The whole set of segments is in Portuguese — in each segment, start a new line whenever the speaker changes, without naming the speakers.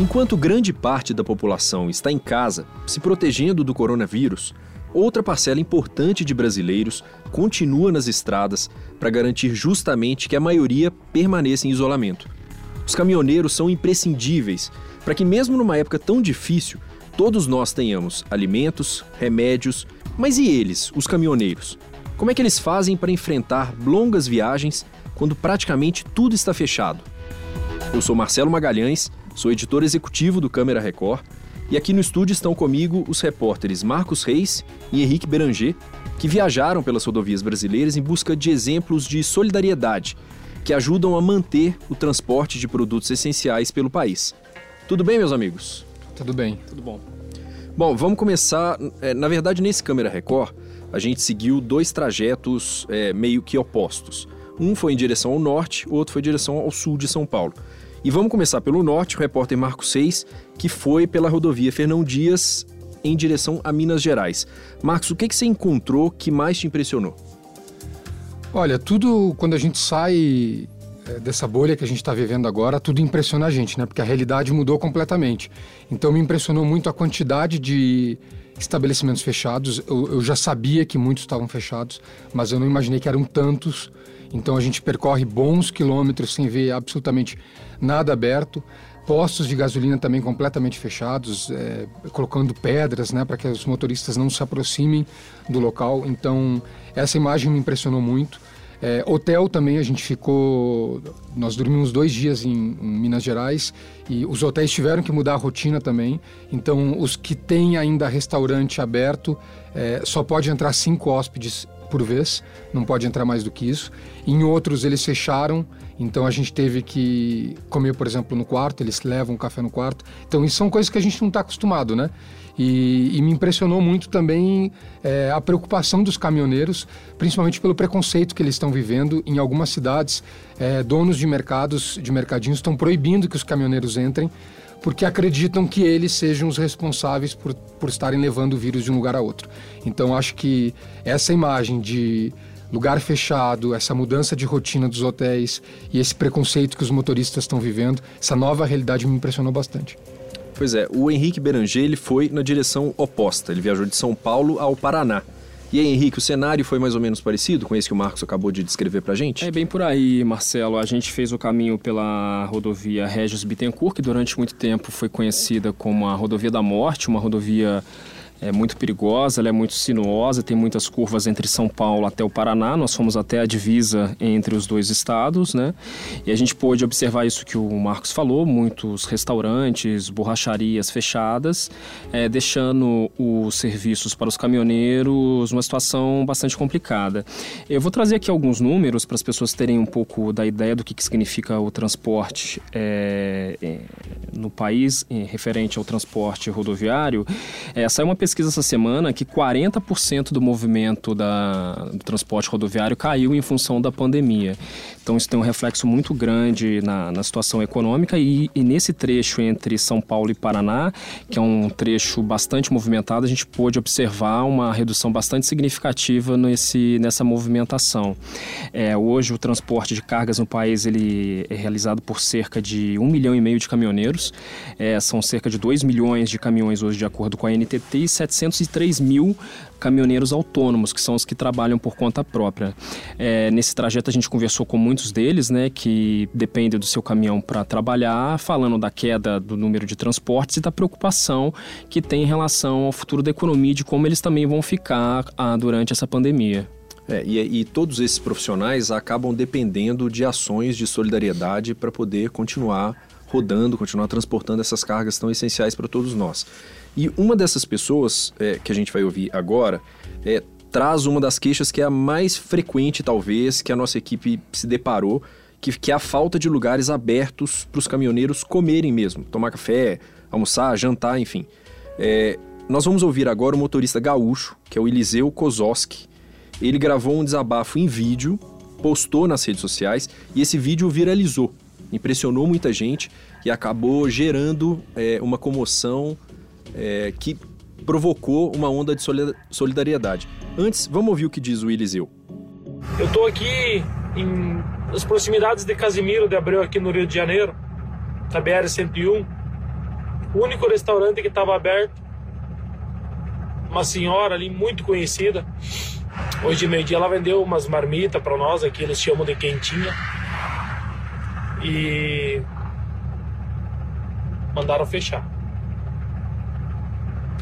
Enquanto grande parte da população está em casa, se protegendo do coronavírus, outra parcela importante de brasileiros continua nas estradas para garantir justamente que a maioria permaneça em isolamento. Os caminhoneiros são imprescindíveis para que, mesmo numa época tão difícil, todos nós tenhamos alimentos, remédios, mas e eles, os caminhoneiros? Como é que eles fazem para enfrentar longas viagens quando praticamente tudo está fechado? Eu sou Marcelo Magalhães, sou editor executivo do Câmara Record e aqui no estúdio estão comigo os repórteres Marcos Reis e Henrique Beranger, que viajaram pelas rodovias brasileiras em busca de exemplos de solidariedade que ajudam a manter o transporte de produtos essenciais pelo país. Tudo bem, meus amigos?
Tudo bem.
Tudo bom. Bom, vamos começar. É, na verdade, nesse Câmera Record, a gente seguiu dois trajetos é, meio que opostos. Um foi em direção ao norte, o outro foi em direção ao sul de São Paulo. E vamos começar pelo norte, o repórter Marco Seis, que foi pela rodovia Fernão Dias em direção a Minas Gerais. Marcos, o que, que você encontrou que mais te impressionou?
Olha, tudo quando a gente sai é, dessa bolha que a gente está vivendo agora, tudo impressiona a gente, né? Porque a realidade mudou completamente. Então me impressionou muito a quantidade de estabelecimentos fechados. Eu, eu já sabia que muitos estavam fechados, mas eu não imaginei que eram tantos. Então a gente percorre bons quilômetros sem ver absolutamente nada aberto. Postos de gasolina também completamente fechados, é, colocando pedras né, para que os motoristas não se aproximem do local. Então, essa imagem me impressionou muito. É, hotel também, a gente ficou. Nós dormimos dois dias em, em, Minas Gerais e os hotéis tiveram que mudar a rotina também. Então, os que têm ainda restaurante aberto, é, só pode entrar cinco hóspedes por vez, não pode entrar mais do que isso. Em outros, eles fecharam então a gente teve que comer, por exemplo, no quarto, eles levam café no quarto. Então isso são coisas que a gente não está acostumado, né? E, e, me impressionou muito também é, a preocupação dos caminhoneiros, principalmente pelo preconceito que eles estão vivendo em algumas cidades. É, donos de mercados, de mercadinhos, estão proibindo que os caminhoneiros entrem porque acreditam que eles sejam os responsáveis por, por estarem levando o vírus de um lugar a outro. Então acho que essa imagem de lugar fechado, essa mudança de rotina dos hotéis e esse preconceito que os motoristas estão vivendo, essa nova realidade me impressionou bastante.
Pois é, o Henrique Beranger ele foi na direção oposta, ele viajou de São Paulo ao Paraná. E aí, Henrique, o cenário foi mais ou menos parecido com esse que o Marcos acabou de descrever pra gente?
É bem por aí, Marcelo. A gente fez o caminho pela rodovia Regis Bittencourt, que durante muito tempo foi conhecida como a Rodovia da Morte, uma rodovia é muito perigosa, ela é muito sinuosa, tem muitas curvas entre São Paulo até o Paraná. Nós fomos até a divisa entre os dois estados, né? E a gente pôde observar isso que o Marcos falou: muitos restaurantes, borracharias fechadas, é, deixando os serviços para os caminhoneiros numa situação bastante complicada. Eu vou trazer aqui alguns números para as pessoas terem um pouco da ideia do que, que significa o transporte é, é, no país, referente ao transporte rodoviário. É uma pesquisa pesquisa essa semana que 40% do movimento da, do transporte rodoviário caiu em função da pandemia. Então isso tem um reflexo muito grande na, na situação econômica e, e, nesse trecho entre São Paulo e Paraná, que é um trecho bastante movimentado, a gente pôde observar uma redução bastante significativa nesse, nessa movimentação. É, hoje o transporte de cargas no país ele é realizado por cerca de um milhão e meio de caminhoneiros, é, são cerca de 2 milhões de caminhões hoje de acordo com a NTT e 703 mil caminhoneiros autônomos, que são os que trabalham por conta própria. É, nesse trajeto a gente conversou com muitos deles, né, que dependem do seu caminhão para trabalhar, falando da queda do número de transportes e da preocupação que tem em relação ao futuro da economia e de como eles também vão ficar ah, durante essa pandemia.
É, e, e, todos esses profissionais acabam dependendo de ações de solidariedade para poder continuar rodando, continuar transportando essas cargas tão essenciais para todos nós. E uma dessas pessoas é, que a gente vai ouvir agora é, traz uma das queixas que é a mais frequente, talvez, que a nossa equipe se deparou, que, que é a falta de lugares abertos para os caminhoneiros comerem mesmo, tomar café, almoçar, jantar, enfim. É, nós vamos ouvir agora o motorista gaúcho, que é o Eliseu Kozowski. Ele gravou um desabafo em vídeo, postou nas redes sociais e esse vídeo viralizou. Impressionou muita gente e acabou gerando é, uma comoção é, que provocou uma onda de solidariedade. Antes, vamos ouvir o que diz o Eliseu.
Eu estou aqui em, nas proximidades de Casimiro de Abreu, aqui no Rio de Janeiro, na BR-101, O único restaurante que estava aberto. Uma senhora ali muito conhecida. Hoje de meio-dia ela vendeu umas marmitas para nós, aqui eles chamam de quentinha. E mandaram fechar.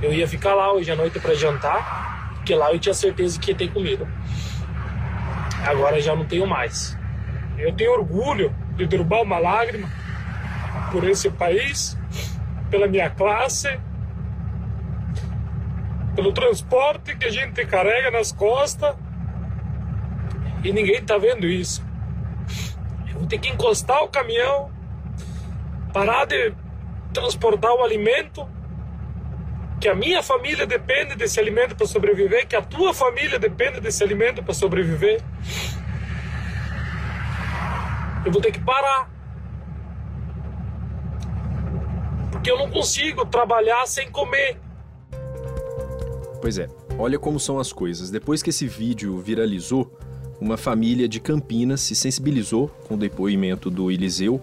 Eu ia ficar lá hoje à noite para jantar, porque lá eu tinha certeza que ia ter comida. Agora já não tenho mais. Eu tenho orgulho de derrubar uma lágrima por esse país, pela minha classe, pelo transporte que a gente carrega nas costas e ninguém tá vendo isso. Eu vou ter que encostar o caminhão, parar de transportar o alimento, que a minha família depende desse alimento para sobreviver, que a tua família depende desse alimento para sobreviver. Eu vou ter que parar. Porque eu não consigo trabalhar sem comer.
Pois é, olha como são as coisas. Depois que esse vídeo viralizou, uma família de Campinas se sensibilizou com o depoimento do Eliseu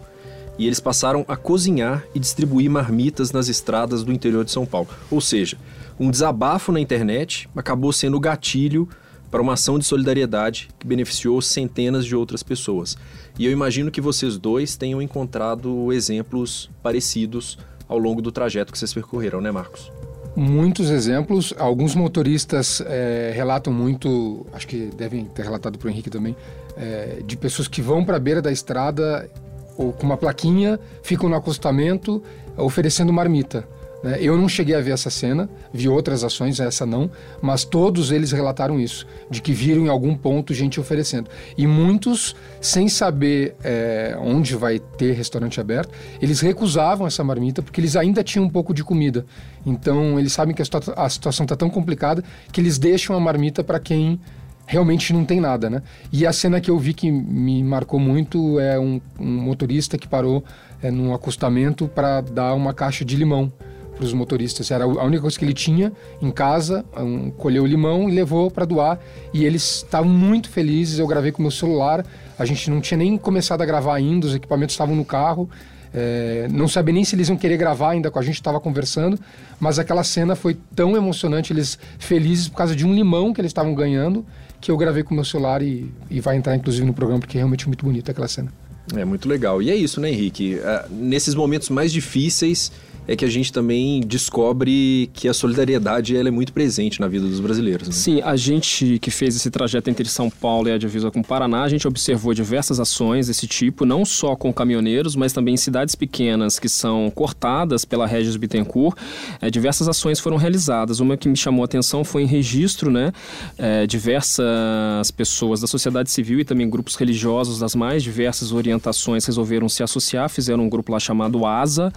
e eles passaram a cozinhar e distribuir marmitas nas estradas do interior de São Paulo. Ou seja, um desabafo na internet acabou sendo o gatilho para uma ação de solidariedade que beneficiou centenas de outras pessoas. E eu imagino que vocês dois tenham encontrado exemplos parecidos ao longo do trajeto que vocês percorreram, né, Marcos?
Muitos exemplos. Alguns motoristas é, relatam muito, acho que devem ter relatado para o Henrique também, é, de pessoas que vão para a beira da estrada ou com uma plaquinha, ficam no acostamento oferecendo marmita. Né? Eu não cheguei a ver essa cena, vi outras ações, essa não, mas todos eles relataram isso, de que viram em algum ponto gente oferecendo. E muitos, sem saber é, onde vai ter restaurante aberto, eles recusavam essa marmita porque eles ainda tinham um pouco de comida. Então, eles sabem que a, situa a situação está tão complicada que eles deixam a marmita para quem realmente não tem nada, né? E a cena que eu vi que me marcou muito é um, um motorista que parou é, num acostamento para dar uma caixa de limão para os motoristas. Era a única coisa que ele tinha em casa, um, colheu o limão e levou para doar. E eles estavam muito felizes. Eu gravei com meu celular. A gente não tinha nem começado a gravar ainda, os equipamentos estavam no carro. É, não sabia nem se eles iam querer gravar ainda com a gente, estava conversando, mas aquela cena foi tão emocionante, eles felizes por causa de um limão que eles estavam ganhando que eu gravei com o meu celular e, e vai entrar inclusive no programa porque é realmente muito bonita aquela cena.
É muito legal. E é isso, né, Henrique? Uh, nesses momentos mais difíceis, é que a gente também descobre que a solidariedade ela é muito presente na vida dos brasileiros. Né?
Sim, a gente que fez esse trajeto entre São Paulo e a divisa com o Paraná, a gente observou diversas ações desse tipo, não só com caminhoneiros, mas também em cidades pequenas que são cortadas pela Regis Bittencourt. É, diversas ações foram realizadas. Uma que me chamou a atenção foi em registro, né? É, diversas pessoas da sociedade civil e também grupos religiosos das mais diversas orientações resolveram se associar, fizeram um grupo lá chamado ASA.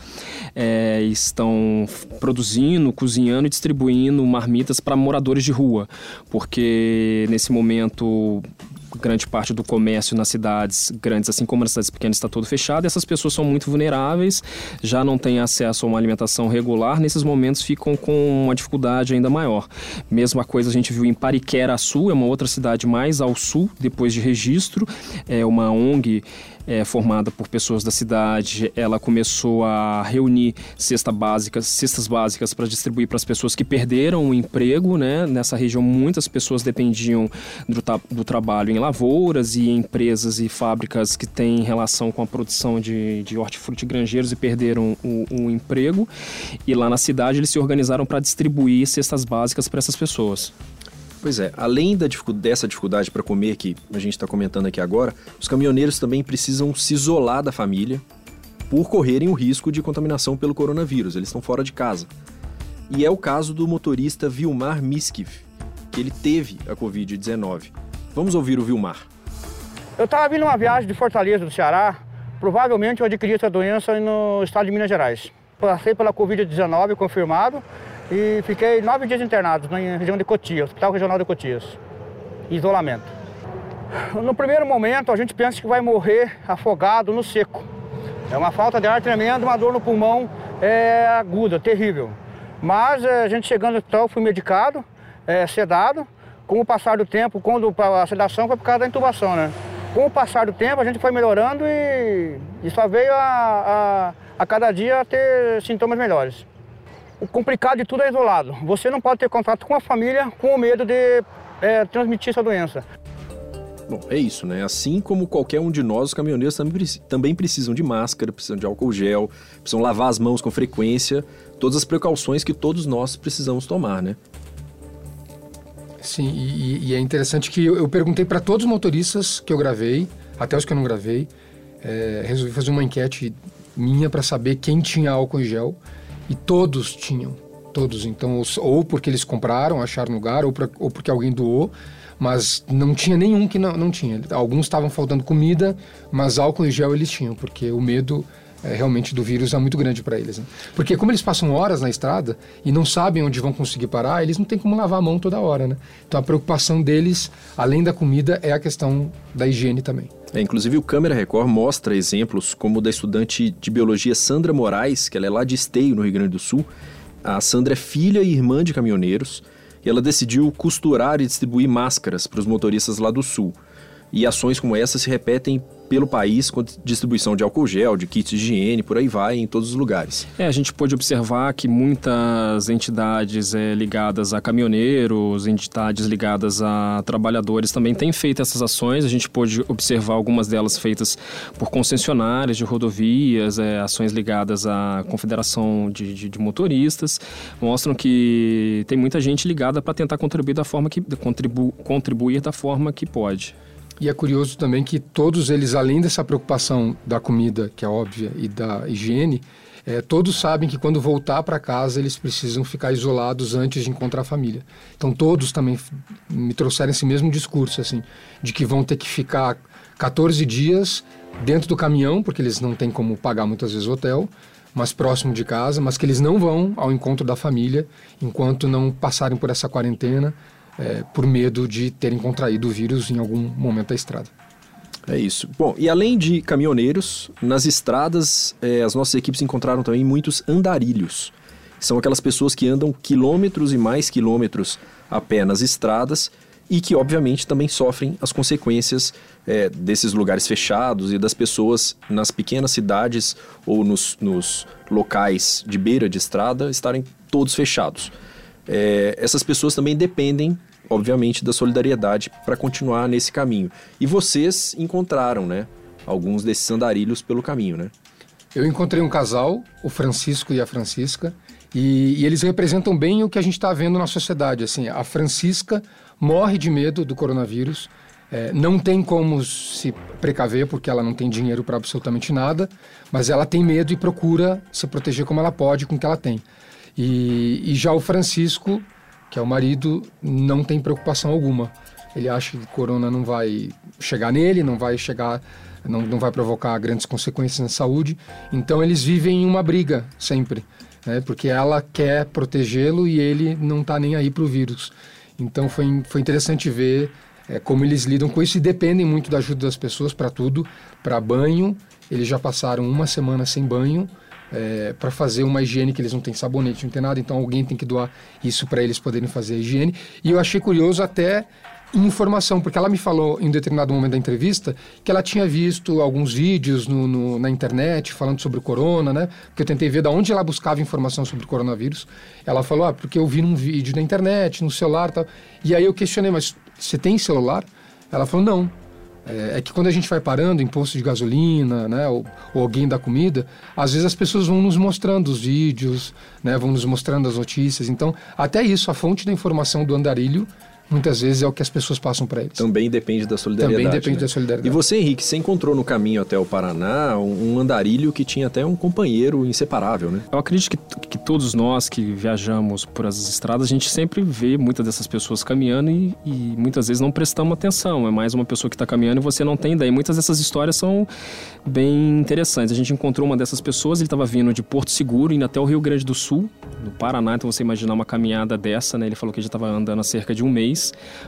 É, estão produzindo, cozinhando e distribuindo marmitas para moradores de rua, porque nesse momento grande parte do comércio nas cidades grandes, assim como nas cidades pequenas, está todo fechado. Essas pessoas são muito vulneráveis, já não têm acesso a uma alimentação regular. Nesses momentos ficam com uma dificuldade ainda maior. Mesma coisa a gente viu em Pariquera Sul, é uma outra cidade mais ao sul, depois de registro. É uma ONG é, formada por pessoas da cidade, ela começou a reunir cesta básicas, cestas básicas para distribuir para as pessoas que perderam o emprego, né? Nessa região muitas pessoas dependiam do, do trabalho em lavouras e empresas e fábricas que têm relação com a produção de, de hortifruti granjeiros e perderam o, o emprego. E lá na cidade eles se organizaram para distribuir cestas básicas para essas pessoas.
Pois é, além da, dessa dificuldade para comer que a gente está comentando aqui agora, os caminhoneiros também precisam se isolar da família por correrem o risco de contaminação pelo coronavírus. Eles estão fora de casa. E é o caso do motorista Vilmar Miskif, que ele teve a Covid-19. Vamos ouvir o Vilmar.
Eu estava vindo uma viagem de Fortaleza, do Ceará. Provavelmente eu adquiri essa doença no estado de Minas Gerais. Passei pela Covid-19 confirmado e fiquei nove dias internado na região de Cotias, Hospital Regional de Cotias, isolamento. No primeiro momento, a gente pensa que vai morrer afogado no seco. É uma falta de ar tremenda, uma dor no pulmão é, aguda, terrível. Mas é, a gente chegando no hospital, fui medicado, é, sedado. Com o passar do tempo, quando a sedação foi por causa da intubação, né? Com o passar do tempo, a gente foi melhorando e, e só veio a, a, a cada dia ter sintomas melhores. O complicado de tudo é isolado. Você não pode ter contato com a família com o medo de é, transmitir essa doença.
Bom, é isso, né? Assim como qualquer um de nós, os caminhoneiros também precisam de máscara, precisam de álcool gel, precisam lavar as mãos com frequência, todas as precauções que todos nós precisamos tomar, né?
Sim, e, e é interessante que eu, eu perguntei para todos os motoristas que eu gravei, até os que eu não gravei, é, resolvi fazer uma enquete minha para saber quem tinha álcool gel e todos tinham, todos. Então, ou porque eles compraram, acharam lugar, ou, pra, ou porque alguém doou mas não tinha nenhum que não, não tinha. Alguns estavam faltando comida, mas álcool e gel eles tinham, porque o medo é, realmente do vírus é muito grande para eles. Né? Porque como eles passam horas na estrada e não sabem onde vão conseguir parar, eles não têm como lavar a mão toda hora, né? Então a preocupação deles, além da comida, é a questão da higiene também.
É, inclusive o Câmera Record mostra exemplos como o da estudante de biologia Sandra Moraes, que ela é lá de Esteio, no Rio Grande do Sul. A Sandra é filha e irmã de caminhoneiros e ela decidiu costurar e distribuir máscaras para os motoristas lá do sul. E ações como essa se repetem pelo país com distribuição de álcool gel, de kits de higiene, por aí vai, em todos os lugares.
É, a gente pôde observar que muitas entidades é, ligadas a caminhoneiros, entidades ligadas a trabalhadores também têm feito essas ações. A gente pôde observar algumas delas feitas por concessionárias de rodovias, é, ações ligadas à confederação de, de, de, motoristas. Mostram que tem muita gente ligada para tentar contribuir da forma que contribu, contribuir da forma que pode.
E é curioso também que todos eles, além dessa preocupação da comida, que é óbvia, e da higiene, é, todos sabem que quando voltar para casa eles precisam ficar isolados antes de encontrar a família. Então todos também me trouxeram esse mesmo discurso, assim, de que vão ter que ficar 14 dias dentro do caminhão, porque eles não têm como pagar muitas vezes hotel, mas próximo de casa, mas que eles não vão ao encontro da família enquanto não passarem por essa quarentena é, por medo de terem contraído o vírus em algum momento da estrada.
É isso. Bom, e além de caminhoneiros, nas estradas é, as nossas equipes encontraram também muitos andarilhos. São aquelas pessoas que andam quilômetros e mais quilômetros a pé nas estradas e que, obviamente, também sofrem as consequências é, desses lugares fechados e das pessoas nas pequenas cidades ou nos, nos locais de beira de estrada estarem todos fechados. É, essas pessoas também dependem obviamente, da solidariedade para continuar nesse caminho. E vocês encontraram, né, alguns desses andarilhos pelo caminho, né?
Eu encontrei um casal, o Francisco e a Francisca, e, e eles representam bem o que a gente está vendo na sociedade. Assim, a Francisca morre de medo do coronavírus, é, não tem como se precaver porque ela não tem dinheiro para absolutamente nada, mas ela tem medo e procura se proteger como ela pode com o que ela tem. E, e já o Francisco que é o marido, não tem preocupação alguma. Ele acha que corona não vai chegar nele, não vai chegar, não, não vai provocar grandes consequências na saúde. Então eles vivem em uma briga sempre, né? Porque ela quer protegê-lo e ele não está nem aí para o vírus. Então foi, foi interessante ver é, como eles lidam com isso e dependem muito da ajuda das pessoas para tudo, para banho. Eles já passaram uma semana sem banho é, para fazer uma higiene que eles não têm sabonete, não tem nada, então alguém tem que doar isso para eles poderem fazer a higiene. E eu achei curioso até informação, porque ela me falou em um determinado momento da entrevista que ela tinha visto alguns vídeos no, no, na internet falando sobre o corona, né? Porque eu tentei ver de onde ela buscava informação sobre o coronavírus. Ela falou, ah, porque eu vi num vídeo na internet, no celular e tal. E aí eu questionei, mas você tem celular? Ela falou, não. É, é, que quando a gente vai parando em posto de gasolina, né, ou, ou, alguém dá comida, às vezes as pessoas vão nos mostrando os vídeos, né, vão nos mostrando as notícias. Então, até isso, a fonte da informação do andarilho muitas vezes é o que as pessoas passam para eles.
Também depende da solidariedade.
Também depende
né?
da solidariedade.
E você, Henrique, você encontrou no caminho até o Paraná um andarilho que tinha até um companheiro inseparável, né?
Eu acredito que, que todos nós que viajamos por as estradas, a gente sempre vê muitas dessas pessoas caminhando e, e muitas vezes não prestamos atenção. É mais uma pessoa que está caminhando e você não tem ideia. Muitas dessas histórias são bem interessantes. A gente encontrou uma dessas pessoas, ele estava vindo de Porto Seguro, indo até o Rio Grande do Sul, no Paraná. Então você imaginar uma caminhada dessa, né? Ele falou que já estava andando há cerca de um mês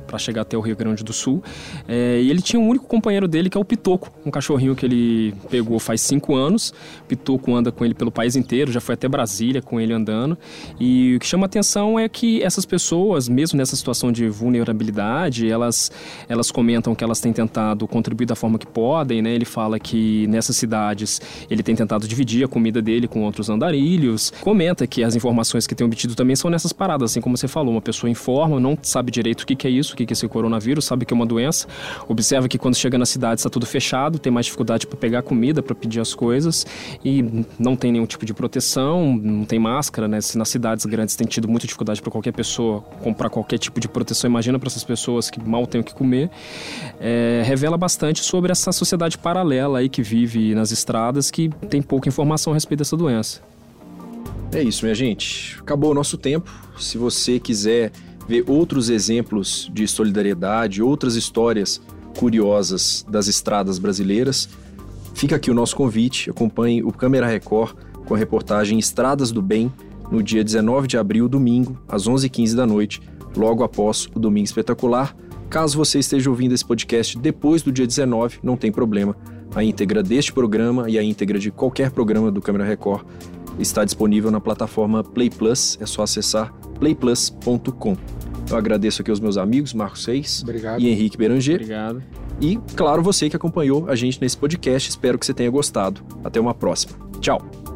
para chegar até o Rio Grande do Sul. É, e ele tinha um único companheiro dele, que é o Pitoco, um cachorrinho que ele pegou faz cinco anos. Pitoco anda com ele pelo país inteiro, já foi até Brasília com ele andando. E o que chama atenção é que essas pessoas, mesmo nessa situação de vulnerabilidade, elas, elas comentam que elas têm tentado contribuir da forma que podem, né? Ele fala que nessas cidades ele tem tentado dividir a comida dele com outros andarilhos. Comenta que as informações que tem obtido também são nessas paradas, assim como você falou, uma pessoa informa, não sabe direito o que, que é isso, o que, que é esse coronavírus, sabe que é uma doença, observa que quando chega na cidade está tudo fechado, tem mais dificuldade para pegar comida, para pedir as coisas e não tem nenhum tipo de proteção, não tem máscara, né? Se nas cidades grandes tem tido muita dificuldade para qualquer pessoa comprar qualquer tipo de proteção, imagina para essas pessoas que mal têm o que comer, é, revela bastante sobre essa sociedade paralela aí que vive nas estradas, que tem pouca informação a respeito dessa doença.
É isso, minha gente. Acabou o nosso tempo. Se você quiser ver outros exemplos de solidariedade, outras histórias curiosas das estradas brasileiras, fica aqui o nosso convite. Acompanhe o Câmera Record com a reportagem Estradas do Bem no dia 19 de abril, domingo, às 11h15 da noite, logo após o Domingo Espetacular. Caso você esteja ouvindo esse podcast depois do dia 19, não tem problema. A íntegra deste programa e a íntegra de qualquer programa do Câmera Record está disponível na plataforma Play Plus, é só acessar playplus.com. Eu agradeço aqui aos meus amigos, Marcos Seis
Obrigado.
e Henrique Beranger.
Obrigado.
E, claro, você que acompanhou a gente nesse podcast, espero que você tenha gostado. Até uma próxima. Tchau!